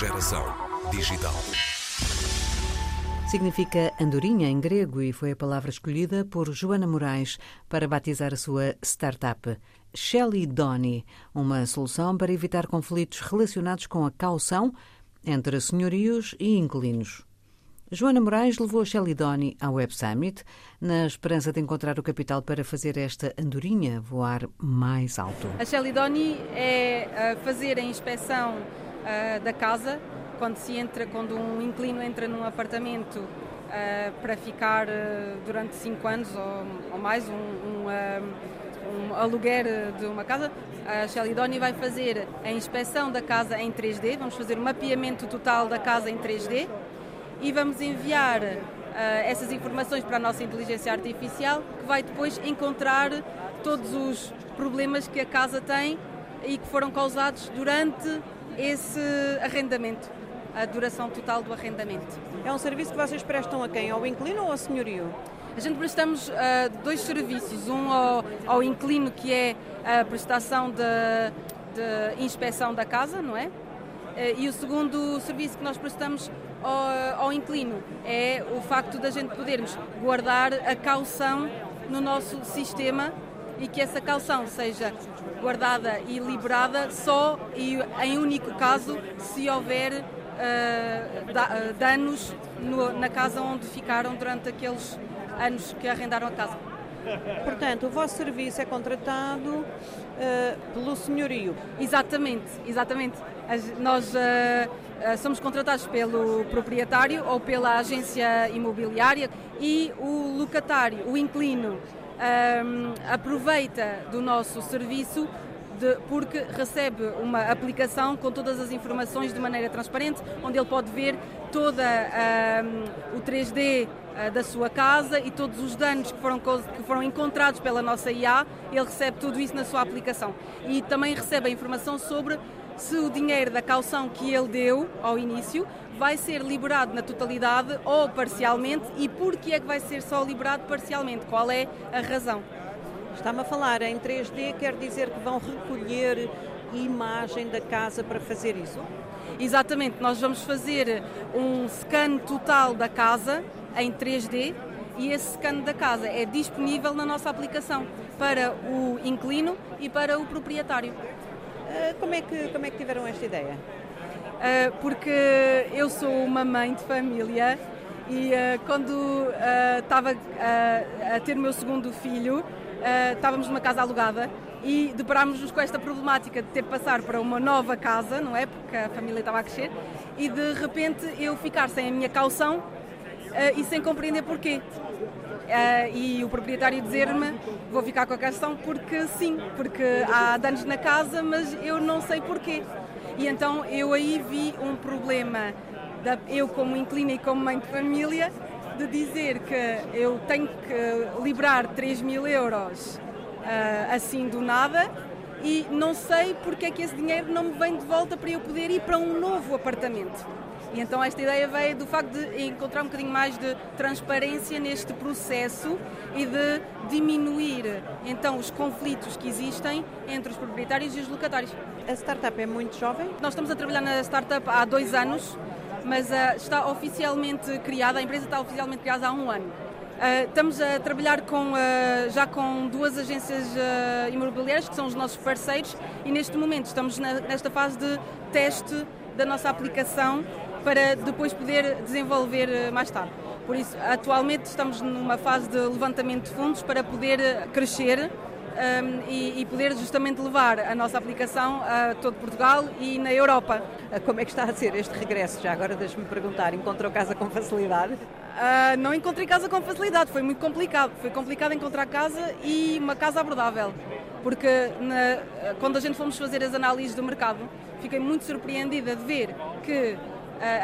Geração digital. Significa andorinha em grego e foi a palavra escolhida por Joana Moraes para batizar a sua startup. Shelly Donny, uma solução para evitar conflitos relacionados com a caução entre senhorios e inquilinos. Joana Moraes levou a Shelly Donny ao Web Summit na esperança de encontrar o capital para fazer esta andorinha voar mais alto. A Shelly Donny é fazer a inspeção uh, da casa quando se entra, quando um inquilino entra num apartamento uh, para ficar uh, durante 5 anos ou, ou, mais, um, um, um, aluguer de uma casa, a Shelly Donny vai fazer a inspeção da casa em 3D, vamos fazer o mapeamento total da casa em 3D e vamos enviar essas informações para a nossa inteligência artificial, que vai depois encontrar todos os problemas que a casa tem e que foram causados durante esse arrendamento, a duração total do arrendamento. É um serviço que vocês prestam a quem? Ao inquilino ou ao senhorio? A gente prestamos uh, dois serviços, um ao, ao, inquilino que é a prestação de, de inspeção da casa, não é? Uh, e o segundo serviço que nós prestamos ao, ao inquilino é o facto da gente podermos guardar a caução no nosso sistema e que essa caução seja guardada e liberada só e em único caso se houver uh, da, uh, danos no, na casa onde ficaram durante aqueles anos que arrendaram a casa. Portanto, o vosso serviço é contratado uh, pelo senhorio. Exatamente, exatamente. As, nós somos contratados pelo proprietário ou pela agência imobiliária e o locatário, o inquilino, um, aproveita do nosso serviço de, porque recebe uma aplicação com todas as informações de maneira transparente, onde ele pode ver toda um, o 3D uh, da sua casa e todos os danos que foram, que foram encontrados pela nossa IA, ele recebe tudo isso na sua aplicação. E também recebe a informação sobre se o dinheiro da caução que ele deu ao início vai ser liberado na totalidade ou parcialmente e por que é que vai ser só liberado parcialmente? Qual é a razão? Está-me a falar em 3D, quer dizer que vão recolher imagem da casa para fazer isso? Exatamente, nós vamos fazer um scan total da casa em 3D e esse scan da casa é disponível na nossa aplicação para o inquilino e para o proprietário. Ah, como é que, como é que tiveram esta ideia? Uh, porque eu sou uma mãe de família e uh, quando estava a ter o meu segundo filho, estávamos numa casa alugada e deparámos-nos com esta problemática de ter que passar para uma nova casa, não é? Porque a família estava a crescer e de repente eu ficar sem a minha caução e sem compreender porquê. Uh, e o proprietário dizer-me vou ficar com a questão porque sim, porque há danos na casa, mas eu não sei porquê. E então eu aí vi um problema, da, eu como inquilina e como mãe de família, de dizer que eu tenho que liberar 3 mil euros uh, assim do nada e não sei porque é que esse dinheiro não me vem de volta para eu poder ir para um novo apartamento. E então esta ideia veio do facto de encontrar um bocadinho mais de transparência neste processo e de diminuir então os conflitos que existem entre os proprietários e os locatários. A startup é muito jovem? Nós estamos a trabalhar na startup há dois anos, mas uh, está oficialmente criada, a empresa está oficialmente criada há um ano. Uh, estamos a trabalhar com, uh, já com duas agências uh, imobiliárias que são os nossos parceiros e neste momento estamos na, nesta fase de teste da nossa aplicação para depois poder desenvolver eh, mais tarde. Por isso, atualmente estamos numa fase de levantamento de fundos para poder eh, crescer um, ehm, e, e, poder justamente levar a nossa aplicação a todo Portugal e na Europa. Eh, como é que está a ser este regresso? Já agora deixe-me perguntar, encontrou casa com facilidade? Uh, não encontrei casa com facilidade, foi muito complicado. Foi complicado encontrar casa e uma casa abordável. Porque na, quando a gente fomos fazer as análises do mercado, fiquei muito surpreendida de ver que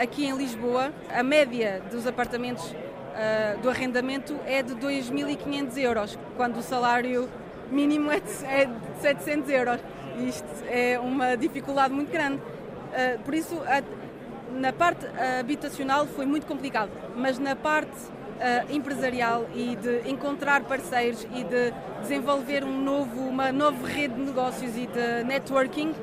aqui em Lisboa, a média dos apartamentos uh, do arrendamento é de 2.500 euros, quando o salário mínimo é de, é de 700 euros. Isto é uma dificuldade muito grande. Uh, por isso, na parte habitacional foi muito complicado, mas na parte empresarial e de encontrar parceiros e de desenvolver um novo, uma nova rede de negócios e de networking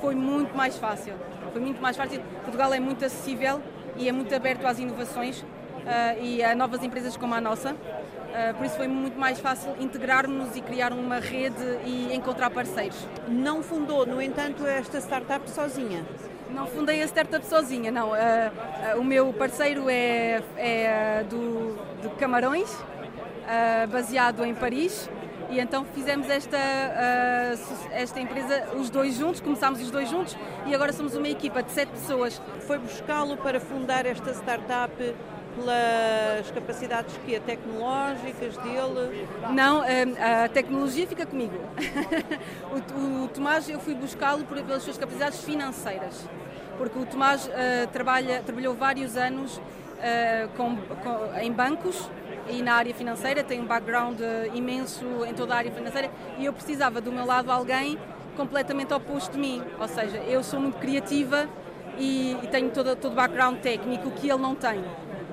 foi muito mais fácil. Foi muito mais fácil. Portugal é muito acessível e é muito aberto às inovações uh, e a novas empresas como a nossa. Uh, por isso foi muito mais fácil integrarmos e criar uma rede e encontrar parceiros. Não fundou, no entanto, esta startup sozinha? Não fundei a startup sozinha, não. Uh, o meu parceiro é, é do, de Camarões, baseado em Paris, e então fizemos esta, esta empresa os dois juntos, começámos os dois juntos e agora somos uma equipa de sete pessoas. Foi buscá-lo para fundar esta startup pelas capacidades que tecnológicas dele? Não, a, a tecnologia fica comigo. o, Tomás eu fui buscá-lo pelas suas capacidades financeiras, porque o Tomás uh, trabalha, trabalhou vários anos uh, com, com, em bancos e na área financeira, tem um background uh, imenso em toda a área financeira e eu precisava do meu lado alguém completamente oposto de mim, ou seja, eu sou muito criativa e, e tenho todo, todo o background técnico que ele não tem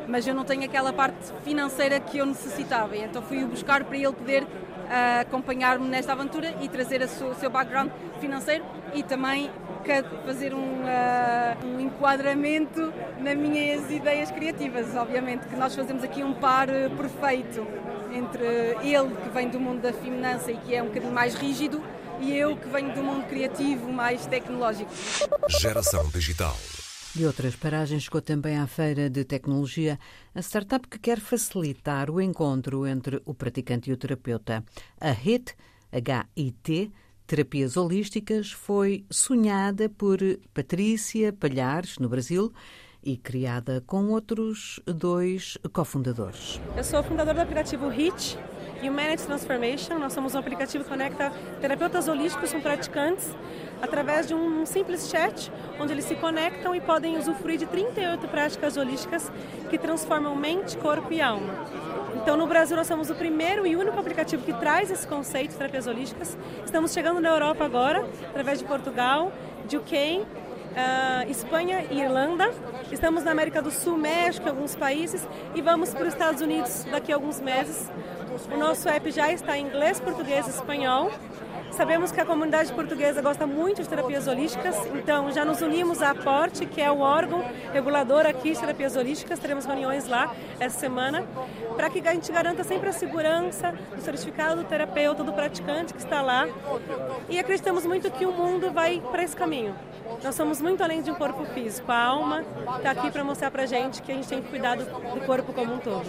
mas eu não tenho aquela parte financeira que eu necessitava. Então fui o buscar para ele poder uh, acompanhar-me nesta aventura e trazer o seu background financeiro e também fazer um, uh, um enquadramento nas minhas ideias criativas. Obviamente que nós fazemos aqui um par perfeito entre ele, que vem do mundo da finança e que é um bocadinho mais rígido, e eu, que venho do mundo criativo, mais tecnológico. Geração Digital. De outras paragens chegou também à Feira de Tecnologia a startup que quer facilitar o encontro entre o praticante e o terapeuta. A HIT, H-I-T, Terapias Holísticas, foi sonhada por Patrícia Palhares, no Brasil, e criada com outros dois cofundadores. Eu sou fundadora do aplicativo HIT, Humanity Transformation. Nós somos um aplicativo que conecta terapeutas holísticos com praticantes através de um simples chat, onde eles se conectam e podem usufruir de 38 práticas holísticas que transformam mente, corpo e alma. Então, no Brasil, nós somos o primeiro e único aplicativo que traz esse conceito de terapias holísticas. Estamos chegando na Europa agora, através de Portugal, de UK, uh, Espanha e Irlanda. Estamos na América do Sul, México, alguns países e vamos para os Estados Unidos daqui a alguns meses. O nosso app já está em inglês, português e espanhol. Sabemos que a comunidade portuguesa gosta muito de terapias holísticas, então já nos unimos à Aporte, que é o órgão regulador aqui de terapias holísticas. Teremos reuniões lá essa semana, para que a gente garanta sempre a segurança do certificado do terapeuta, do praticante que está lá. E acreditamos muito que o mundo vai para esse caminho. Nós somos muito além de um corpo físico. A alma está aqui para mostrar para gente que a gente tem que cuidar do corpo como um todo.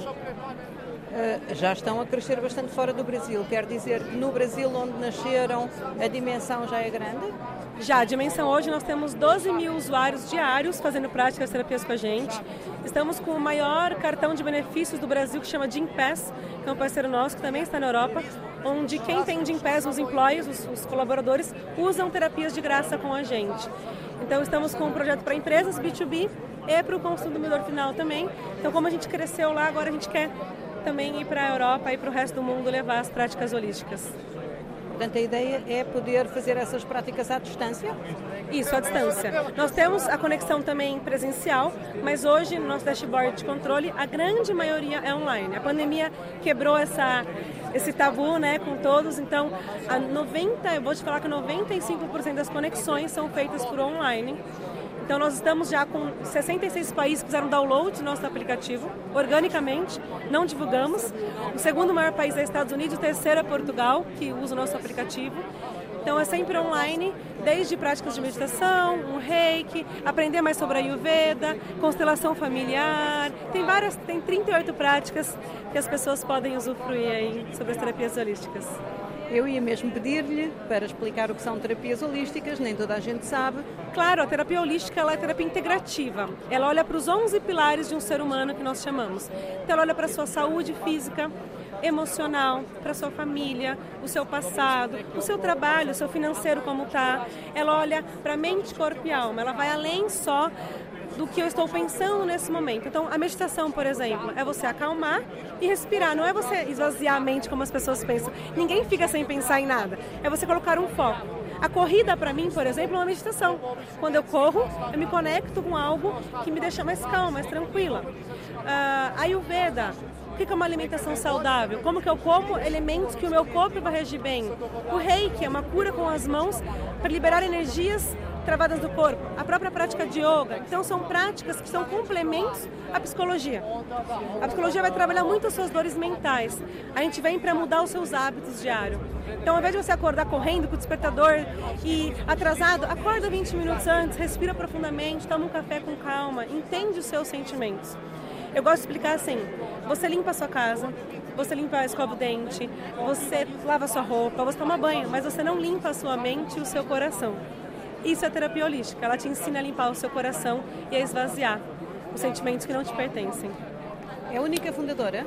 Eh, já estão a crescer bastante fora do Brasil. Quer dizer no Brasil, onde nasceram, a dimensão já é grande? Já, a dimensão hoje nós temos 12 mil usuários diários fazendo práticas terapias com a gente. Estamos com o maior cartão de benefícios do Brasil que chama Gimpass, que é um parceiro nosso que também está na Europa, onde quem tem Gimpass, os employees, os, os colaboradores, usam terapias de graça com a gente. Então estamos com um projeto para empresas B2B e para o consumidor final também. Então como a gente cresceu lá, agora a gente quer também ir para a Europa e para o resto do mundo levar as práticas holísticas. Portanto, a ideia é poder fazer essas práticas à distância? Isso, à distância. Nós temos a conexão também presencial, mas hoje no nosso dashboard de controle, a grande maioria é online. A pandemia quebrou essa, esse tabu né, com todos, então a 90, eu vou te falar que 95% das conexões são feitas por online. Então nós estamos já com 66 países que fizeram download do nosso aplicativo, organicamente, não divulgamos. O segundo maior país é Estados Unidos, o terceiro é Portugal, que usa o nosso aplicativo. Então é sempre online, desde práticas de meditação, um reiki, aprender mais sobre a Ayurveda, constelação familiar. Tem várias, tem 38 práticas que as pessoas podem usufruir aí sobre as terapias holísticas. Eu ia mesmo pedir-lhe para explicar o que são terapias holísticas, nem toda a gente sabe. Claro, a terapia holística é terapia integrativa. Ela olha para os 11 pilares de um ser humano que nós chamamos. Então, ela olha para a sua saúde física, emocional, para sua família, o seu passado, o seu trabalho, o seu financeiro como está. Ela olha para mente, corpo e alma. Ela vai além só do que eu estou pensando nesse momento. Então, a meditação, por exemplo, é você acalmar e respirar. Não é você esvaziar a mente como as pessoas pensam. Ninguém fica sem pensar em nada. É você colocar um foco. A corrida, para mim, por exemplo, é uma meditação. Quando eu corro, eu me conecto com algo que me deixa mais calma, mais tranquila. Uh, Ayurveda, o que é uma alimentação saudável? Como que eu como elementos que o meu corpo vai reagir bem? O reiki é uma cura com as mãos para liberar energias travadas do corpo, a própria prática de yoga. Então são práticas que são complementos à psicologia. A psicologia vai trabalhar muito as suas dores mentais. A gente vem para mudar os seus hábitos diários. Então, ao invés de você acordar correndo com o despertador e atrasado, acorda 20 minutos antes, respira profundamente, toma um café com calma, entende os seus sentimentos. Eu gosto de explicar assim: você limpa a sua casa, você limpa, escova o dente, você lava a sua roupa, você toma banho, mas você não limpa a sua mente e o seu coração. Isso é terapia holística. Ela te ensina a limpar o seu coração e a esvaziar os sentimentos que não te pertencem. É a única fundadora?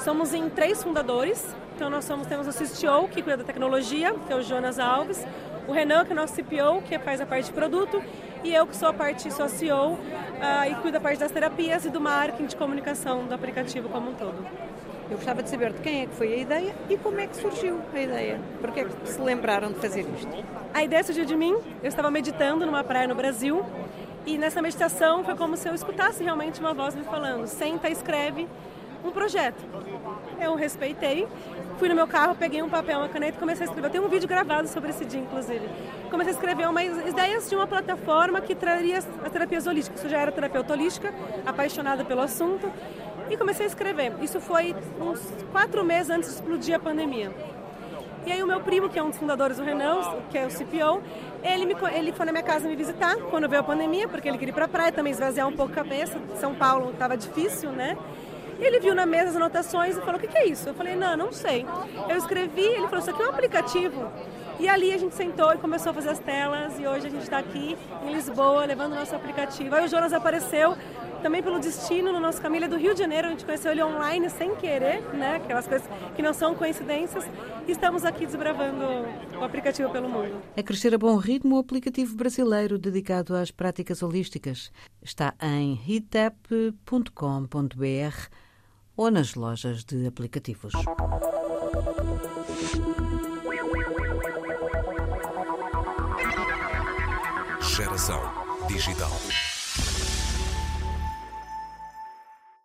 Somos em três fundadores. Então nós somos, temos o CTO, que cuida da tecnologia, que é o Jonas Alves, o Renan, que é o nosso CPO, que faz a parte de produto, e eu que sou a parte sou a CEO uh, e cuido da parte das terapias e do marketing de comunicação do aplicativo como um todo. Eu gostava de saber de quem é que foi a ideia e como é que surgiu a ideia. Por que é que se lembraram de fazer isto? A ideia surgiu de mim. Eu estava meditando numa praia no Brasil e nessa meditação foi como se eu escutasse realmente uma voz me falando: senta, escreve um projeto. Eu respeitei, fui no meu carro, peguei um papel, uma caneta e comecei a escrever. Eu tenho um vídeo gravado sobre esse dia, inclusive. Comecei a escrever umas ideias de uma plataforma que traria as terapias holísticas. Eu já era terapeuta holística, apaixonada pelo assunto, e comecei a escrever. Isso foi uns quatro meses antes de explodir a pandemia. E aí o meu primo, que é um dos fundadores do Renan, que é o CPO, ele, me, ele foi na minha casa me visitar quando veio a pandemia, porque ele queria ir para a praia também esvaziar um pouco a cabeça. São Paulo estava difícil, né? Ele viu na mesa as anotações e falou: O que, que é isso? Eu falei: Não, não sei. Eu escrevi, ele falou: Isso aqui é um aplicativo. E ali a gente sentou e começou a fazer as telas e hoje a gente está aqui em Lisboa levando nosso aplicativo. Aí o Jonas apareceu também pelo destino no nosso caminho, ele é do Rio de Janeiro, a gente conheceu ele online sem querer, né? Aquelas coisas que não são coincidências. E estamos aqui desbravando o aplicativo pelo mundo. A crescer a bom ritmo, o aplicativo brasileiro dedicado às práticas holísticas está em hitap.com.br ou nas lojas de aplicativos. Geração Digital.